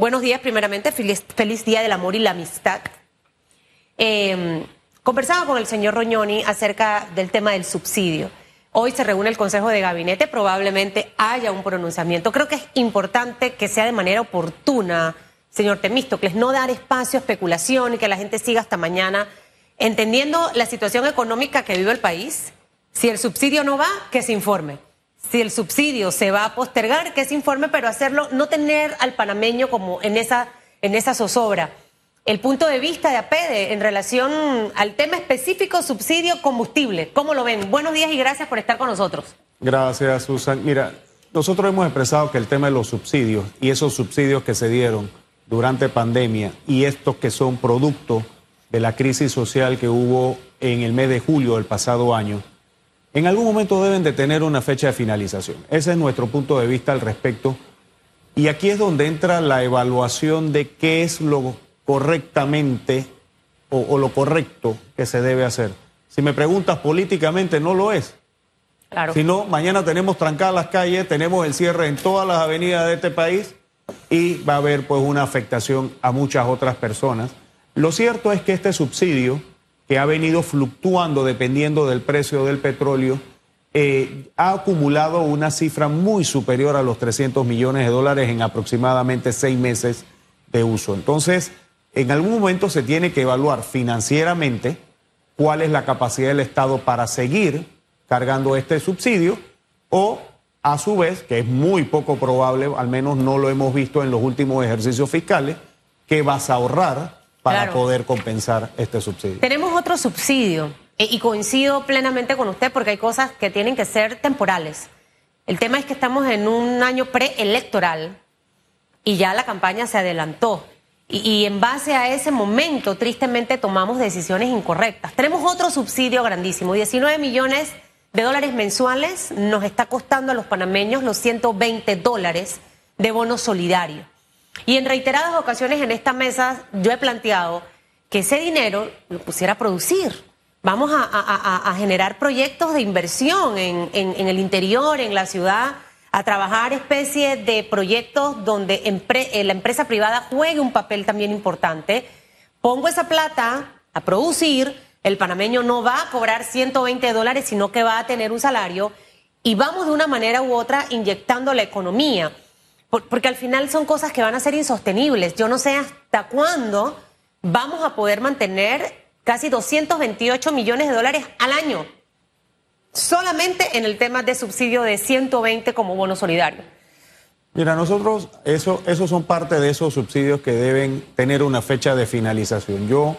Buenos días, primeramente, feliz, Día del Amor y la Amistad. Eh, conversaba con el señor Roñoni acerca del tema del subsidio. Hoy se reúne el Consejo de Gabinete, probablemente haya un pronunciamiento. Creo que es importante que sea de manera oportuna, señor Temístocles, no dar espacio a especulación y que la gente siga hasta mañana, entendiendo la situación económica que vive el país. Si el subsidio no va, que se informe. Si el subsidio se va a postergar, que se informe, pero hacerlo, no tener al panameño como en esa, en esa zozobra. El punto de vista de APEDE en relación al tema específico subsidio combustible, ¿cómo lo ven? Buenos días y gracias por estar con nosotros. Gracias, Susan. Mira, nosotros hemos expresado que el tema de los subsidios y esos subsidios que se dieron durante pandemia y estos que son producto de la crisis social que hubo en el mes de julio del pasado año, en algún momento deben de tener una fecha de finalización. Ese es nuestro punto de vista al respecto. Y aquí es donde entra la evaluación de qué es lo correctamente o, lo correcto que se debe hacer. Si me preguntas políticamente, no lo es. Claro. Si no, mañana tenemos trancadas las calles, tenemos el cierre en todas las avenidas de este país y va a haber pues una afectación a muchas otras personas. Lo cierto es que este subsidio, que ha venido fluctuando dependiendo del precio del petróleo, eh, ha acumulado una cifra muy superior a los 300 millones de dólares en aproximadamente seis meses de uso. Entonces, en algún momento se tiene que evaluar financieramente cuál es la capacidad del Estado para seguir cargando este subsidio o a su vez, que es muy poco probable, al menos no lo hemos visto en los últimos ejercicios fiscales, que vas a ahorrar para poder compensar este subsidio. Tenemos otro subsidio eh, y coincido plenamente con usted porque hay cosas que tienen que ser temporales. El tema es que estamos en un año preelectoral y ya la campaña se adelantó. Y, en base a ese momento, tristemente, tomamos decisiones incorrectas. Tenemos otro subsidio grandísimo, 19 millones de dólares mensuales nos está costando a los panameños los 120 dólares de bono solidario. Y en reiteradas ocasiones en esta mesa yo he planteado que ese dinero lo pusiera a producir. Vamos a, generar proyectos de inversión en, el interior, en la ciudad a trabajar especie de proyectos donde eh, la empresa privada juegue un papel también importante. Pongo esa plata a producir, el panameño no va a cobrar 120 dólares, sino que va a tener un salario y vamos de una manera u otra inyectando la economía, porque al final son cosas que van a ser insostenibles. Yo no sé hasta cuándo vamos a poder mantener casi 228 millones de dólares al año solamente en el tema de subsidio de 120 como bono solidario. Mira, nosotros, eso, esos son parte de esos subsidios que deben tener una fecha de finalización. Yo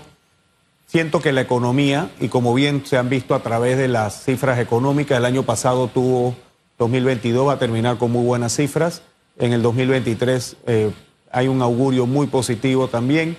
siento que la economía, y como bien se han visto a través de las cifras económicas, el año pasado tuvo 2022, va a terminar con muy buenas cifras. En el 2023 eh, hay un augurio muy positivo también.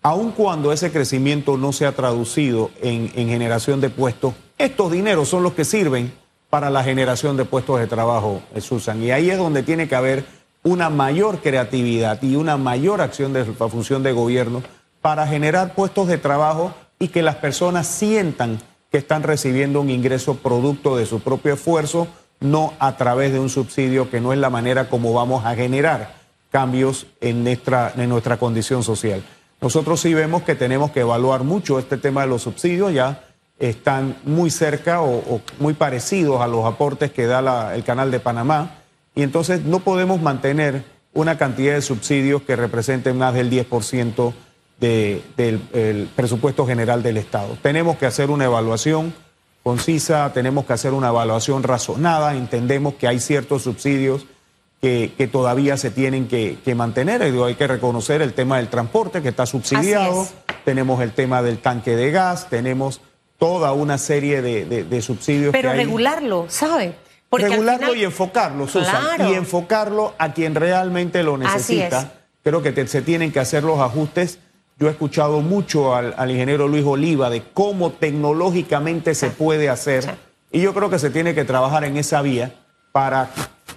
Aun cuando ese crecimiento no se ha traducido en, en generación de puestos, estos dineros son los que sirven para la generación de puestos de trabajo, eh, Susan. Y ahí es donde tiene que haber una mayor creatividad y una mayor acción de la función de gobierno para generar puestos de trabajo y que las personas sientan que están recibiendo un ingreso producto de su propio esfuerzo, no a través de un subsidio que no es la manera como vamos a generar cambios en nuestra, en nuestra condición social. Nosotros sí vemos que tenemos que evaluar mucho este tema de los subsidios ya están muy cerca o, muy parecidos a los aportes que da el Canal de Panamá y entonces no podemos mantener una cantidad de subsidios que representen más del 10% del presupuesto general del Estado. Tenemos que hacer una evaluación concisa, tenemos que hacer una evaluación razonada, entendemos que hay ciertos subsidios que, todavía se tienen que, mantener, hay que reconocer el tema del transporte que está subsidiado, tenemos el tema del tanque de gas, tenemos toda una serie de, subsidios. Pero regularlo, ¿sabe? regularlo y enfocarlo, Susan, y enfocarlo a quien realmente lo necesita. Creo que se tienen que hacer los ajustes. Yo he escuchado mucho al, ingeniero Luis Oliva de cómo tecnológicamente se puede hacer. Y yo creo que se tiene que trabajar en esa vía para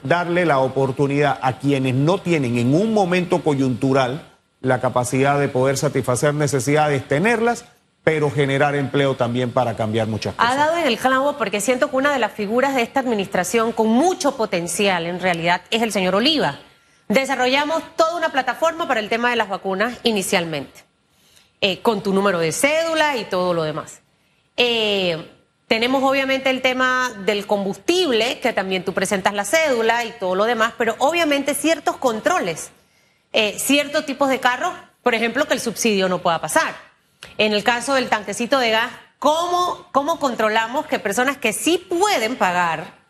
darle la oportunidad a quienes no tienen en un momento coyuntural la capacidad de poder satisfacer necesidades, tenerlas pero generar empleo también para cambiar muchas cosas. Ha dado en el clavo porque siento que una de las figuras de esta administración con mucho potencial en realidad es el señor Oliva. Desarrollamos toda una plataforma para el tema de las vacunas inicialmente, eh, con tu número de cédula y todo lo demás. Eh, tenemos obviamente el tema del combustible, que también tú presentas la cédula y todo lo demás, pero obviamente ciertos controles, eh, ciertos tipos de carros, por ejemplo, que el subsidio no pueda pasar. En el caso del tanquecito de gas, ¿cómo, cómo controlamos que personas que sí pueden pagar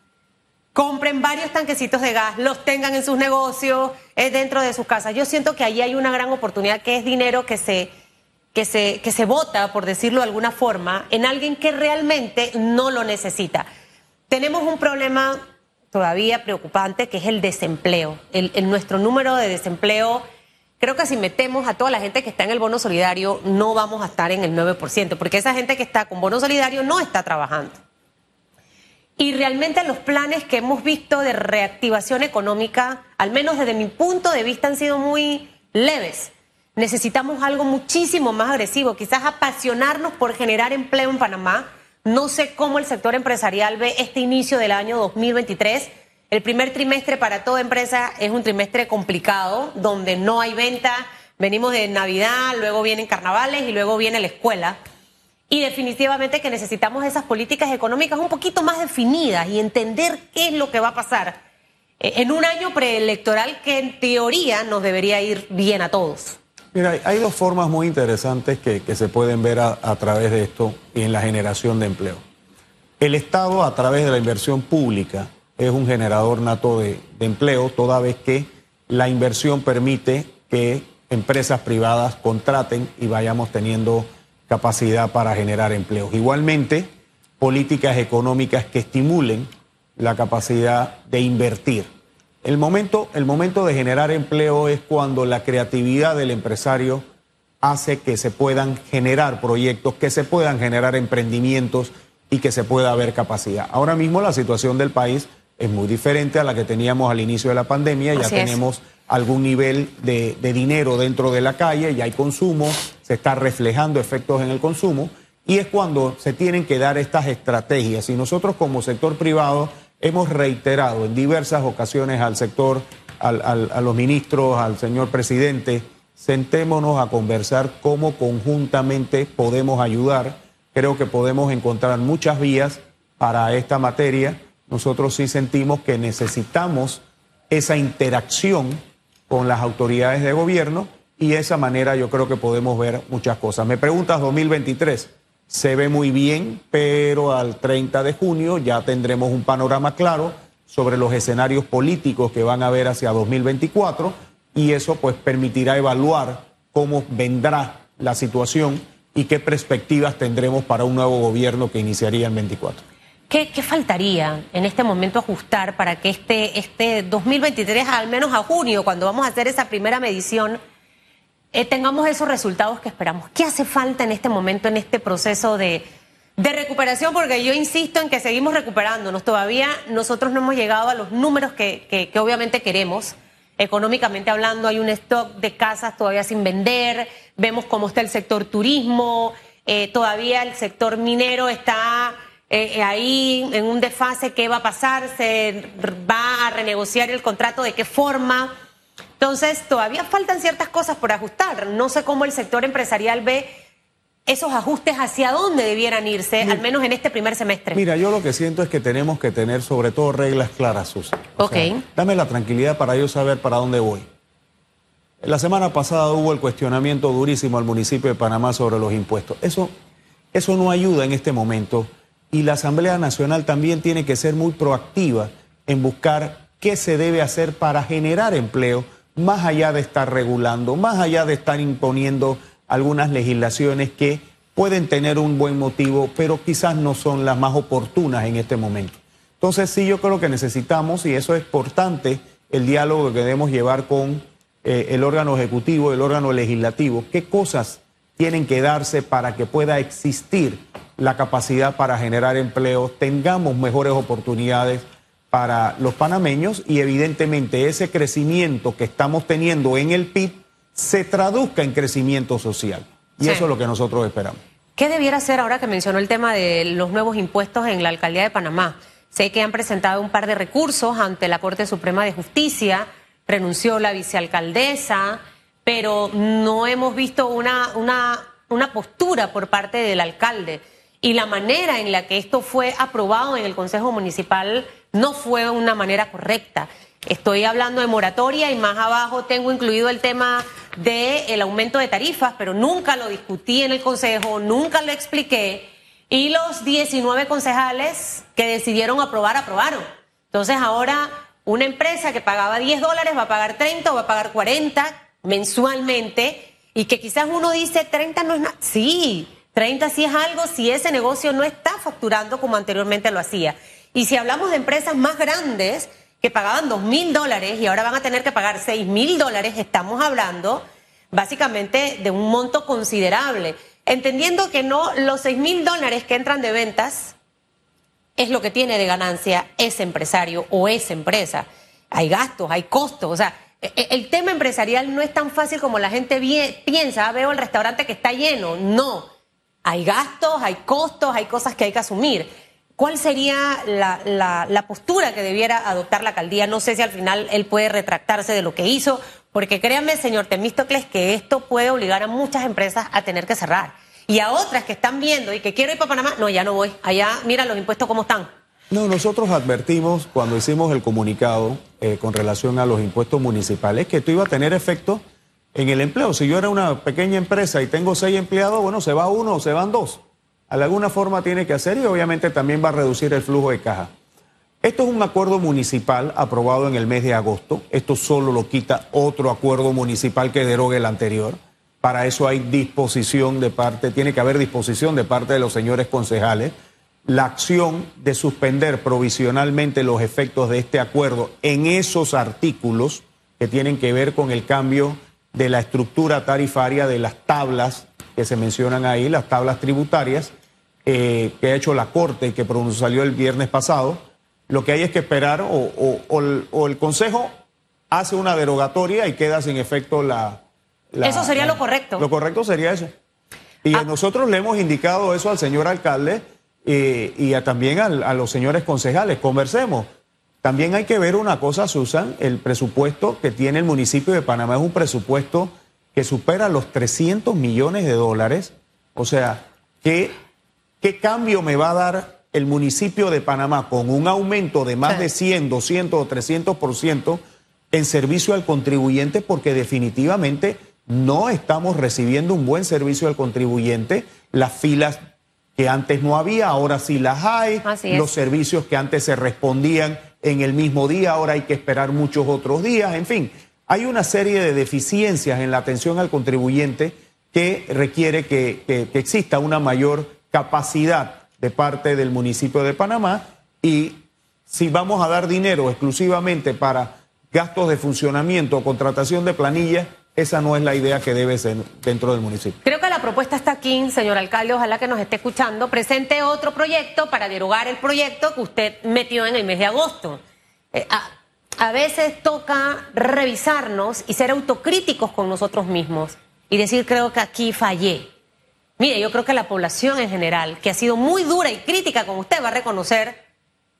compren varios tanquecitos de gas, los tengan en sus negocios, eh, dentro de sus casas? Yo siento que ahí hay una gran oportunidad que es dinero que se que se, que se vota, por decirlo de alguna forma, en alguien que realmente no lo necesita. Tenemos un problema todavía preocupante que es el desempleo. El, nuestro número de desempleo, creo que si metemos a toda la gente que está en el bono solidario, no vamos a estar en el 9%, porque esa gente que está con bono solidario no está trabajando. Y realmente los planes que hemos visto de reactivación económica, al menos desde mi punto de vista, han sido muy leves. Necesitamos algo muchísimo más agresivo, quizás apasionarnos por generar empleo en Panamá. No sé cómo el sector empresarial ve este inicio del año 2023. El primer trimestre para toda empresa es un trimestre complicado, donde no hay venta. Venimos de Navidad, luego vienen carnavales y luego viene la escuela. Y definitivamente que necesitamos esas políticas económicas un poquito más definidas y entender qué es lo que va a pasar eh, en un año preelectoral que en teoría nos debería ir bien a todos. Mira, hay dos formas muy interesantes que, se pueden ver a, través de esto y en la generación de empleo. El Estado, a través de la inversión pública, es un generador nato de, empleo, toda vez que la inversión permite que empresas privadas contraten y vayamos teniendo capacidad para generar empleos. Igualmente, políticas económicas que estimulen la capacidad de invertir. El momento, el momento de generar empleo es cuando la creatividad del empresario hace que se puedan generar proyectos, que se puedan generar emprendimientos y que se pueda haber capacidad. Ahora mismo la situación del país es muy diferente a la que teníamos al inicio de la pandemia. ya tenemos algún nivel de, de, dinero dentro de la calle, ya hay consumo, se está reflejando efectos en el consumo y es cuando se tienen que dar estas estrategias. Y nosotros como sector privado hemos reiterado en diversas ocasiones al sector, a los ministros, al señor presidente, sentémonos a conversar cómo conjuntamente podemos ayudar. Creo que podemos encontrar muchas vías para esta materia. Nosotros sí sentimos que necesitamos esa interacción con las autoridades de gobierno y de esa manera yo creo que podemos ver muchas cosas. Me preguntas 2023 se ve muy bien, pero al 30 de junio ya tendremos un panorama claro sobre los escenarios políticos que van a haber hacia 2024 y eso pues permitirá evaluar cómo vendrá la situación y qué perspectivas tendremos para un nuevo gobierno que iniciaría el 24. ¿Qué, ¿Qué, faltaría en este momento ajustar para que este, este 2023, al menos a junio, cuando vamos a hacer esa primera medición, eh, tengamos esos resultados que esperamos. ¿Qué hace falta en este momento, en este proceso de, recuperación? Porque yo insisto en que seguimos recuperándonos. Todavía nosotros no hemos llegado a los números que, obviamente queremos. Económicamente hablando, hay un stock de casas todavía sin vender. Vemos cómo está el sector turismo. Eh, todavía el sector minero está eh, ahí en un desfase. ¿Qué va a pasar? ¿Se va a renegociar el contrato? ¿De qué forma? Entonces, todavía faltan ciertas cosas por ajustar. No sé cómo el sector empresarial ve esos ajustes hacia dónde debieran irse, al menos en este primer semestre. Mira, yo lo que siento es que tenemos que tener sobre todo reglas claras, Susan. ok. dame la tranquilidad para yo saber para dónde voy. La semana pasada hubo el cuestionamiento durísimo al municipio de Panamá sobre los impuestos. Eso, eso no ayuda en este momento y la Asamblea Nacional también tiene que ser muy proactiva en buscar qué se debe hacer para generar empleo más allá de estar regulando, más allá de estar imponiendo algunas legislaciones que pueden tener un buen motivo, pero quizás no son las más oportunas en este momento. Entonces sí, yo creo que necesitamos, y eso es importante, el diálogo que debemos llevar con eh, el órgano ejecutivo, el órgano legislativo, qué cosas tienen que darse para que pueda existir la capacidad para generar empleo, tengamos mejores oportunidades para los panameños y evidentemente ese crecimiento que estamos teniendo en el PIB se traduzca en crecimiento social. Y eso es lo que nosotros esperamos. ¿Qué debiera hacer ahora que mencionó el tema de los nuevos impuestos en la alcaldía de Panamá? Sé que han presentado un par de recursos ante la Corte Suprema de Justicia renunció la vicealcaldesa, pero no hemos visto una, una, una postura por parte del alcalde. Y la manera en la que esto fue aprobado en el Consejo Municipal no fue una manera correcta. Estoy hablando de moratoria y más abajo tengo incluido el tema del aumento de tarifas, pero nunca lo discutí en el Consejo, nunca lo expliqué. Y los 19 concejales que decidieron aprobar, aprobaron. Entonces ahora una empresa que pagaba 10 dólares va a pagar 30 o va a pagar 40 mensualmente y que quizás uno dice 30 no es nada. Sí, 30 sí es algo si ese negocio no está facturando como anteriormente lo hacía. Y si hablamos de empresas más grandes que pagaban 2 mil dólares y ahora van a tener que pagar 6 mil dólares, estamos hablando básicamente de un monto considerable. Entendiendo que no los 6 mil dólares que entran de ventas es lo que tiene de ganancia ese empresario o esa empresa. Hay gastos, hay costos, o sea, e, e, el tema empresarial no es tan fácil como la gente piensa, ah, veo el restaurante que está lleno, no, hay gastos, hay costos, hay cosas que hay que asumir. ¿Cuál sería la, postura que debiera adoptar la alcaldía? No sé si al final él puede retractarse de lo que hizo, porque créanme, señor Temístocles, que esto puede obligar a muchas empresas a tener que cerrar. Y a otras que están viendo y que quiero ir para Panamá, no, ya no voy. Allá, mira los impuestos cómo están. No, nosotros advertimos cuando hicimos el comunicado eh, con relación a los impuestos municipales que esto iba a tener efecto en el empleo. Si yo era una pequeña empresa y tengo seis empleados, bueno, se va uno o se van dos de alguna forma tiene que hacer y obviamente también va a reducir el flujo de caja. Esto es un acuerdo municipal aprobado en el mes de agosto. Esto solo lo quita otro acuerdo municipal que derogue el anterior. Para eso hay disposición de parte, tiene que haber disposición de parte de los señores concejales. La acción de suspender provisionalmente los efectos de este acuerdo en esos artículos que tienen que ver con el cambio de la estructura tarifaria de las tablas que se mencionan ahí, las tablas tributarias, eh, que ha hecho la Corte y que salió el viernes pasado, lo que hay es que esperar o, el, Consejo hace una derogatoria y queda sin efecto la... eso sería lo correcto. Lo correcto sería eso. Y ah. nosotros le hemos indicado eso al señor alcalde eh, y también a los señores concejales. Conversemos. También hay que ver una cosa, Susan, el presupuesto que tiene el municipio de Panamá es un presupuesto que supera los 300 millones de dólares. O sea, que ¿Qué cambio me va a dar el municipio de Panamá con un aumento de más de 100, 200 o 300% en servicio al contribuyente? Porque definitivamente no estamos recibiendo un buen servicio al contribuyente. Las filas que antes no había, ahora sí las hay. Los servicios que antes se respondían en el mismo día, ahora hay que esperar muchos otros días. En fin, hay una serie de deficiencias en la atención al contribuyente que requiere que, que exista una mayor capacidad de parte del municipio de Panamá y si vamos a dar dinero exclusivamente para gastos de funcionamiento o contratación de planillas, esa no es la idea que debe ser dentro del municipio. Creo que la propuesta está aquí, señor alcalde, ojalá que nos esté escuchando. Presente otro proyecto para derogar el proyecto que usted metió en el mes de agosto. Eh, a, a veces toca revisarnos y ser autocríticos con nosotros mismos y decir, creo que aquí fallé. Mire, yo creo que la población en general, que ha sido muy dura y crítica con usted, va a reconocer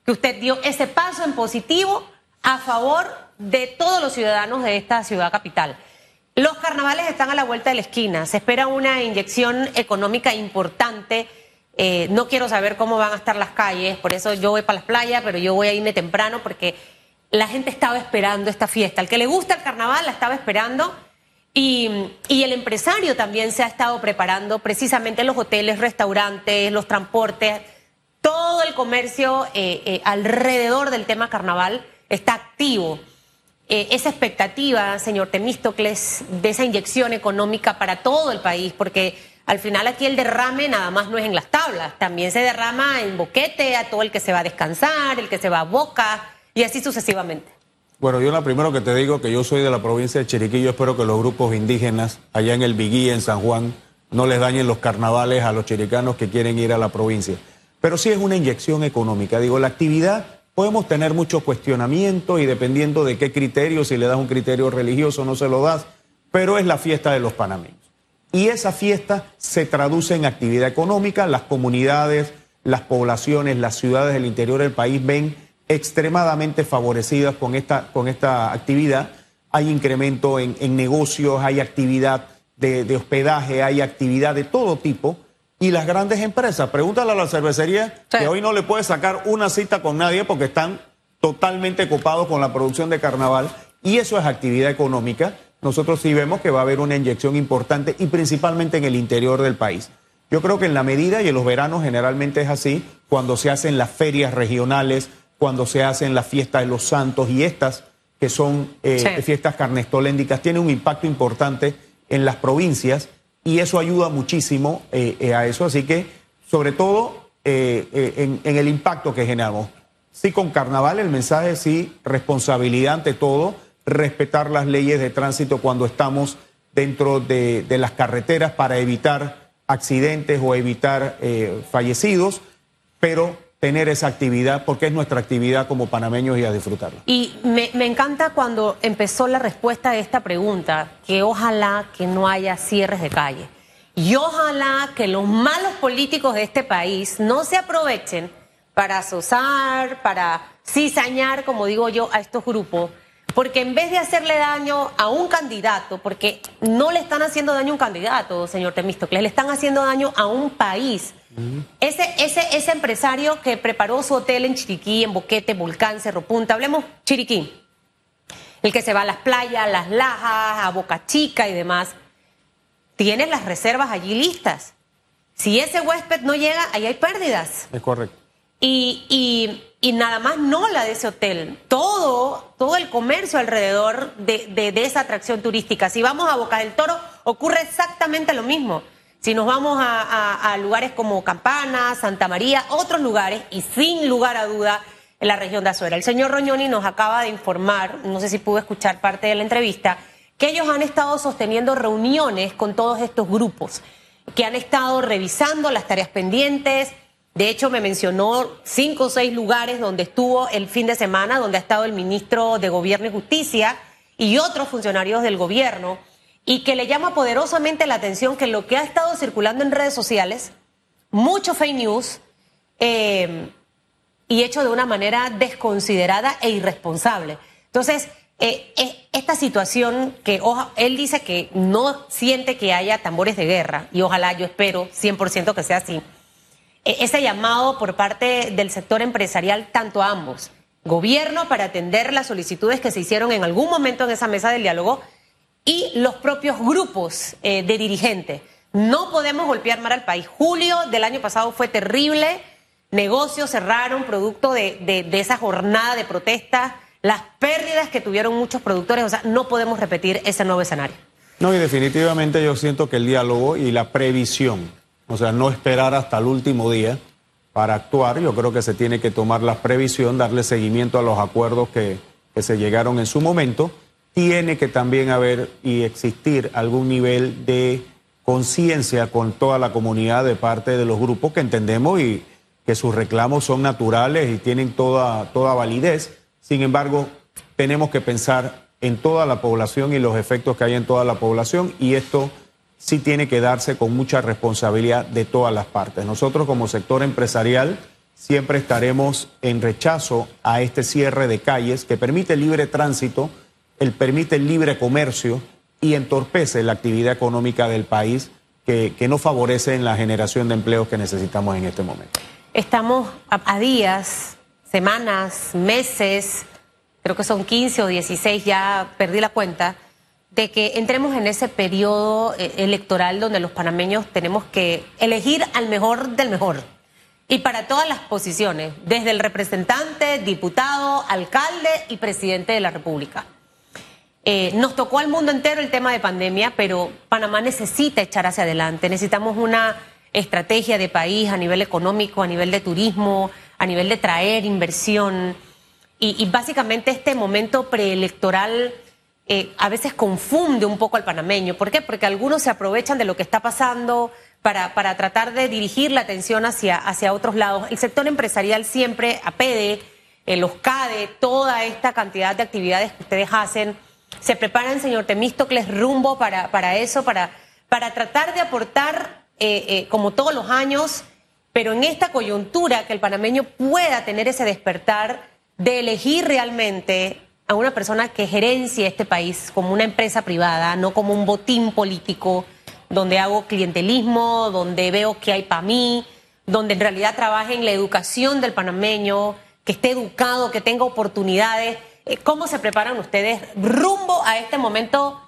que usted dio ese paso en positivo a favor de todos los ciudadanos de esta ciudad capital. Los carnavales están a la vuelta de la esquina, se espera una inyección económica importante. Eh, no quiero saber cómo van a estar las calles, por eso yo voy para las playas, pero yo voy a irme temprano porque la gente estaba esperando esta fiesta. Al que le gusta el carnaval la estaba esperando y, el empresario también se ha estado preparando precisamente los hoteles, restaurantes, los transportes, todo el comercio eh, eh, alrededor del tema carnaval está activo. Eh, esa expectativa, señor Temístocles, de esa inyección económica para todo el país, porque al final aquí el derrame nada más no es en las tablas, también se derrama en boquete a todo el que se va a descansar, el que se va a boca y así sucesivamente. Bueno, yo lo primero que te digo que yo soy de la provincia de Chiriquí, yo espero que los grupos indígenas allá en el Biguí, en San Juan, no les dañen los carnavales a los chiricanos que quieren ir a la provincia. Pero sí es una inyección económica. Digo, la actividad podemos tener mucho cuestionamiento y dependiendo de qué criterio, si le das un criterio religioso no se lo das, pero es la fiesta de los panameños. Y esa fiesta se traduce en actividad económica, las comunidades, las poblaciones, las ciudades del interior del país ven extremadamente favorecidas con esta, con esta actividad. hay incremento en, negocios, hay actividad de, hospedaje, hay actividad de todo tipo. Y las grandes empresas, pregúntale a la cervecería que hoy no le puede sacar una cita con nadie porque están totalmente copados con la producción de carnaval y eso es actividad económica. Nosotros sí vemos que va a haber una inyección importante y principalmente en el interior del país. Yo creo que en la medida y en los veranos generalmente es así, cuando se hacen las ferias regionales, cuando se hacen las fiestas de los santos y estas que son eh, fiestas carnestoléndicas, tiene un impacto importante en las provincias y eso ayuda muchísimo eh, eh, a eso. Así que, sobre todo, en, en, el impacto que generamos. Sí, con carnaval el mensaje sí, responsabilidad ante todo, respetar las leyes de tránsito cuando estamos dentro de, de las carreteras para evitar accidentes o evitar fallecidos, pero tener esa actividad porque es nuestra actividad como panameños y a disfrutarla. Y me, encanta cuando empezó la respuesta a esta pregunta, que ojalá que no haya cierres de calle. Y ojalá que los malos políticos de este país no se aprovechen para asosar, para cizañar, como digo yo, a estos grupos, porque en vez de hacerle daño a un candidato, porque no le están haciendo daño a un candidato, señor Temístocles, le están haciendo daño a un país ese, ese, ese empresario que preparó su hotel en Chiriquí, en Boquete, Volcán, Cerro Punta, hablemos Chiriquí, el que se va a las playas, las lajas, a Boca Chica y demás, tiene las reservas allí listas. Si ese huésped no llega, ahí hay pérdidas. Es correcto. Y, y, nada más no la de ese hotel, todo, todo el comercio alrededor de, de, de esa atracción turística. Si vamos a Boca del Toro, ocurre exactamente lo mismo. Si nos vamos a, lugares como Campana, Santa María, otros lugares, y sin lugar a duda, en la región de Azuera. El señor Roñoni nos acaba de informar, no sé si pudo escuchar parte de la entrevista, que ellos han estado sosteniendo reuniones con todos estos grupos, que han estado revisando las tareas pendientes. De hecho, me mencionó cinco o seis lugares donde estuvo el fin de semana, donde ha estado el ministro de Gobierno y Justicia y otros funcionarios del gobierno y que le llama poderosamente la atención que lo que ha estado circulando en redes sociales, mucho fake news, eh, y hecho de una manera desconsiderada e irresponsable. Entonces, eh, eh, esta situación que él dice que no siente que haya tambores de guerra, y ojalá yo espero 100% que sea así, ese llamado por parte del sector empresarial, tanto a ambos, gobierno para atender las solicitudes que se hicieron en algún momento en esa mesa del diálogo, y los propios grupos eh, de dirigentes. No podemos golpear mal al país. Julio del año pasado fue terrible. Negocios cerraron producto de, esa jornada de protesta, las pérdidas que tuvieron muchos productores. O sea, no podemos repetir ese nuevo escenario. No, y definitivamente yo siento que el diálogo y la previsión, o sea, no esperar hasta el último día para actuar, yo creo que se tiene que tomar la previsión, darle seguimiento a los acuerdos que, que se llegaron en su momento tiene que también haber y existir algún nivel de conciencia con toda la comunidad de parte de los grupos que entendemos y que sus reclamos son naturales y tienen toda, toda validez. Sin embargo, tenemos que pensar en toda la población y los efectos que hay en toda la población y esto sí tiene que darse con mucha responsabilidad de todas las partes. Nosotros como sector empresarial siempre estaremos en rechazo a este cierre de calles que permite libre tránsito él permite el libre comercio y entorpece la actividad económica del país que, no favorece en la generación de empleos que necesitamos en este momento. Estamos a, días, semanas, meses, creo que son 15 o 16, ya perdí la cuenta, de que entremos en ese periodo eh, electoral donde los panameños tenemos que elegir al mejor del mejor. Y para todas las posiciones, desde el representante, diputado, alcalde y presidente de la República. Eh, nos tocó al mundo entero el tema de pandemia, pero Panamá necesita echar hacia adelante. Necesitamos una estrategia de país a nivel económico, a nivel de turismo, a nivel de traer inversión. Y, básicamente este momento preelectoral eh, a veces confunde un poco al panameño. ¿Por qué? Porque algunos se aprovechan de lo que está pasando para, para tratar de dirigir la atención hacia, hacia otros lados. El sector empresarial siempre, APEDE, eh, los CADE, toda esta cantidad de actividades que ustedes hacen, se preparan, señor Temístocles, rumbo para, para eso, para, para tratar de aportar, eh, eh, como todos los años, pero en esta coyuntura que el panameño pueda tener ese despertar de elegir realmente a una persona que gerencia este país como una empresa privada, no como un botín político, donde hago clientelismo, donde veo que hay para mí, donde en realidad trabaje en la educación del panameño, que esté educado, que tenga oportunidades. Eh, ¿Cómo se preparan ustedes rumbo a este momento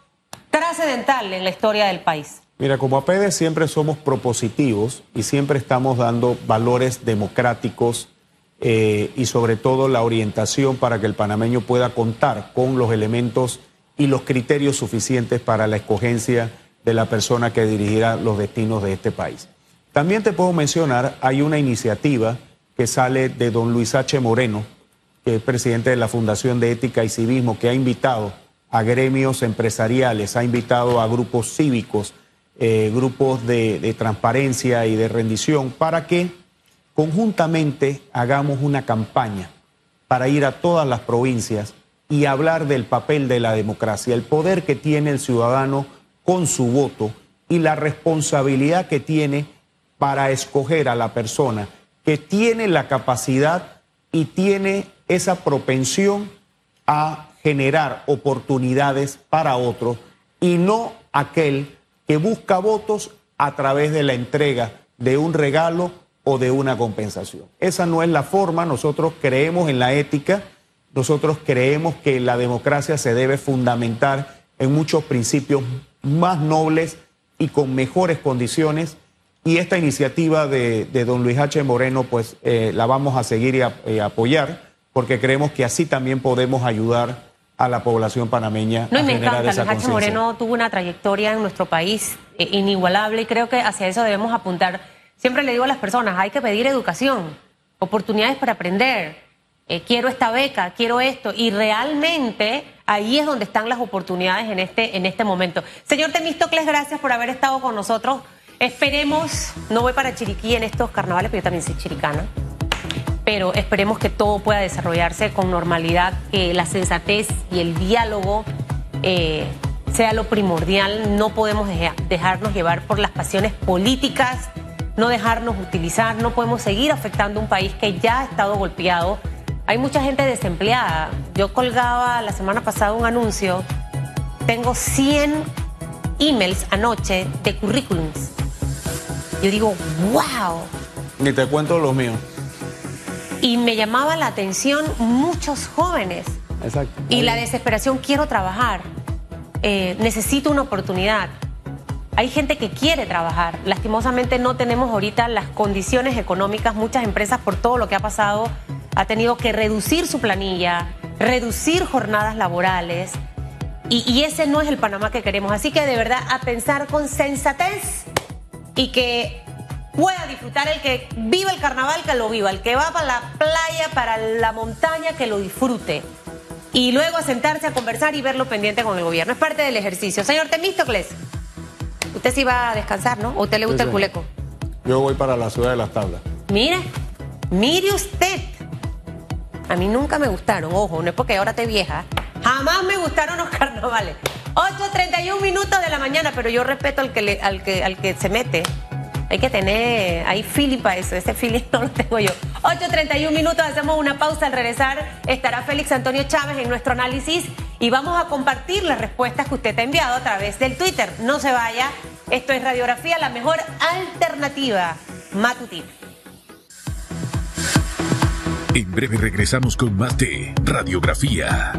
trascendental en la historia del país? Mira, como APD siempre somos propositivos y siempre estamos dando valores democráticos eh, y sobre todo la orientación para que el panameño pueda contar con los elementos y los criterios suficientes para la escogencia de la persona que dirigirá los destinos de este país. También te puedo mencionar, hay una iniciativa que sale de don Luis H. Moreno, es presidente de la Fundación de Ética y Civismo, que ha invitado a gremios empresariales, ha invitado a grupos cívicos, eh, grupos de transparencia y de rendición, para que conjuntamente hagamos una campaña para ir a todas las provincias y hablar del papel de la democracia, el poder que tiene el ciudadano con su voto y la responsabilidad que tiene para escoger a la persona que tiene la capacidad y tiene esa propensión a generar oportunidades para otros y no aquel que busca votos a través de la entrega de un regalo o de una compensación. Esa no es la forma, nosotros creemos en la ética, nosotros creemos que la democracia se debe fundamentar en muchos principios más nobles y con mejores condiciones. Y esta iniciativa de, don Luis H. Moreno, pues eh, la vamos a seguir y eh, apoyar, porque creemos que así también podemos ayudar a la población panameña. No, y me encanta, Luis H. Moreno tuvo una trayectoria en nuestro país eh, inigualable y creo que hacia eso debemos apuntar Siempre le digo a las personas, hay que pedir educación, oportunidades para aprender. Eh, quiero esta beca, quiero esto. Y realmente ahí es donde están las oportunidades en este, en este momento. Señor Temístocles, gracias por haber estado con nosotros. Esperemos, no voy para Chiriquí en estos carnavales, pero yo también soy chiricana, pero esperemos que todo pueda desarrollarse con normalidad, que la sensatez y el diálogo eh, sea lo primordial. No podemos dejarnos llevar por las pasiones políticas no dejarnos utilizar, no podemos seguir afectando un país que ya ha estado golpeado. Hay mucha gente desempleada. Yo colgaba la semana pasada un anuncio, tengo 100 emails anoche de currículums. Yo digo, wow. Ni te cuento los míos. Y me llamaba la atención muchos jóvenes. Exacto. Y la desesperación, quiero trabajar, eh, necesito una oportunidad. Hay gente que quiere trabajar. Lastimosamente no tenemos ahorita las condiciones económicas. Muchas empresas por todo lo que ha pasado ha tenido que reducir su planilla, reducir jornadas laborales. Y, ese no es el Panamá que queremos. Así que de verdad a pensar con sensatez y que pueda disfrutar el que viva el carnaval, que lo viva. El que va para la playa, para la montaña, que lo disfrute. Y luego a sentarse a conversar y verlo pendiente con el gobierno. Es parte del ejercicio. Señor Temístocles. Usted sí va a descansar, ¿no? ¿O usted le gusta el culeco? Yo voy para la ciudad de las tablas. Mire, mire usted. A mí nunca me gustaron, ojo, no es porque ahora te vieja. Jamás me gustaron los carnavales. 8.31 minutos de la mañana, pero yo respeto al que, al que, al que se mete. Hay que tener, hay feeling para eso, ese feeling no lo tengo yo. 8.31 minutos, hacemos una pausa al regresar. Estará Félix Antonio Chávez en nuestro análisis y vamos a compartir las respuestas que usted ha enviado a través del Twitter. No se vaya, esto es Radiografía, la mejor alternativa matutina. En breve regresamos con más de Radiografía.